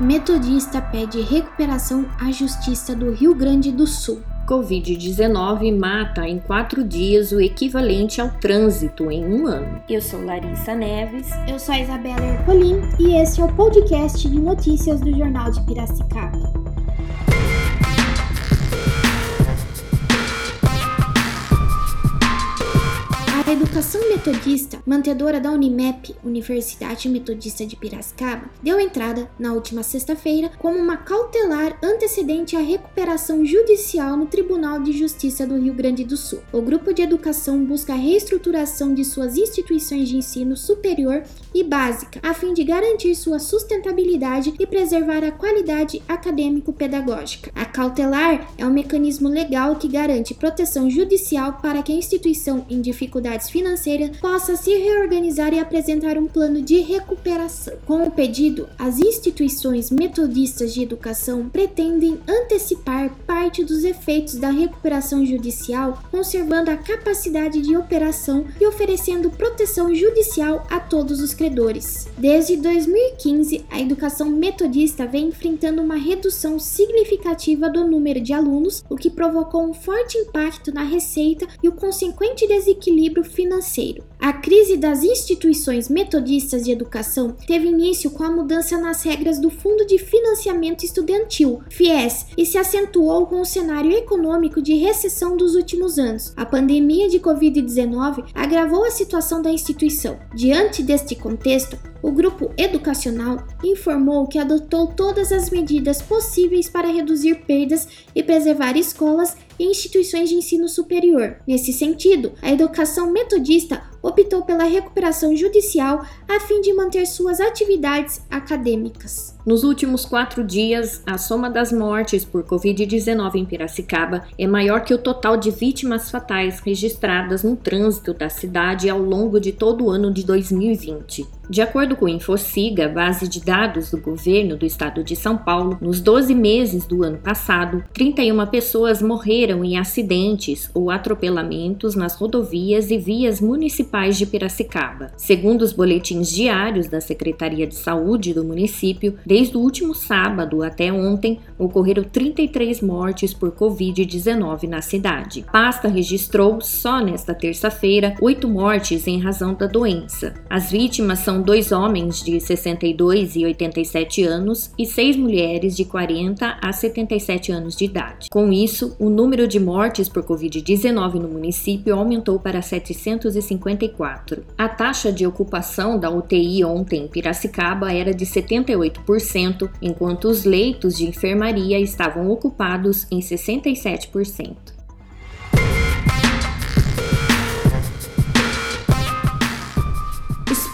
Metodista pede recuperação à Justiça do Rio Grande do Sul. Covid-19 mata em quatro dias o equivalente ao trânsito em um ano. Eu sou Larissa Neves. Eu sou a Isabela Ercolim e esse é o podcast de notícias do Jornal de Piracicaba. Educação Metodista, mantedora da Unimep, Universidade Metodista de Piracicaba, deu entrada, na última sexta-feira, como uma cautelar antecedente à recuperação judicial no Tribunal de Justiça do Rio Grande do Sul. O grupo de educação busca a reestruturação de suas instituições de ensino superior e básica, a fim de garantir sua sustentabilidade e preservar a qualidade acadêmico-pedagógica. A cautelar é um mecanismo legal que garante proteção judicial para que a instituição em dificuldades financeiras possa se reorganizar e apresentar um plano de recuperação. Com o pedido, as instituições metodistas de educação pretendem antecipar parte dos efeitos da recuperação judicial, conservando a capacidade de operação e oferecendo proteção judicial a todos os credores. Desde 2015, a educação metodista vem enfrentando uma redução significativa do número de alunos, o que provocou um forte impacto na receita e o consequente desequilíbrio financeiro financeiro. A crise das instituições metodistas de educação teve início com a mudança nas regras do Fundo de Financiamento Estudantil, FIES, e se acentuou com o cenário econômico de recessão dos últimos anos. A pandemia de Covid-19 agravou a situação da instituição. Diante deste contexto, o grupo educacional informou que adotou todas as medidas possíveis para reduzir perdas e preservar escolas e instituições de ensino superior. Nesse sentido, a educação metodista optou pela recuperação judicial a fim de manter suas atividades acadêmicas. Nos últimos quatro dias, a soma das mortes por Covid-19 em Piracicaba é maior que o total de vítimas fatais registradas no trânsito da cidade ao longo de todo o ano de 2020. De acordo com o Infociga, base de dados do governo do estado de São Paulo, nos 12 meses do ano passado, 31 pessoas morreram em acidentes ou atropelamentos nas rodovias e vias municipais de Piracicaba. Segundo os boletins diários da Secretaria de Saúde do município, Desde o último sábado até ontem, ocorreram 33 mortes por Covid-19 na cidade. A pasta registrou, só nesta terça-feira, oito mortes em razão da doença. As vítimas são dois homens de 62 e 87 anos e seis mulheres de 40 a 77 anos de idade. Com isso, o número de mortes por Covid-19 no município aumentou para 754. A taxa de ocupação da UTI ontem em Piracicaba era de 78% enquanto os leitos de enfermaria estavam ocupados em 67%.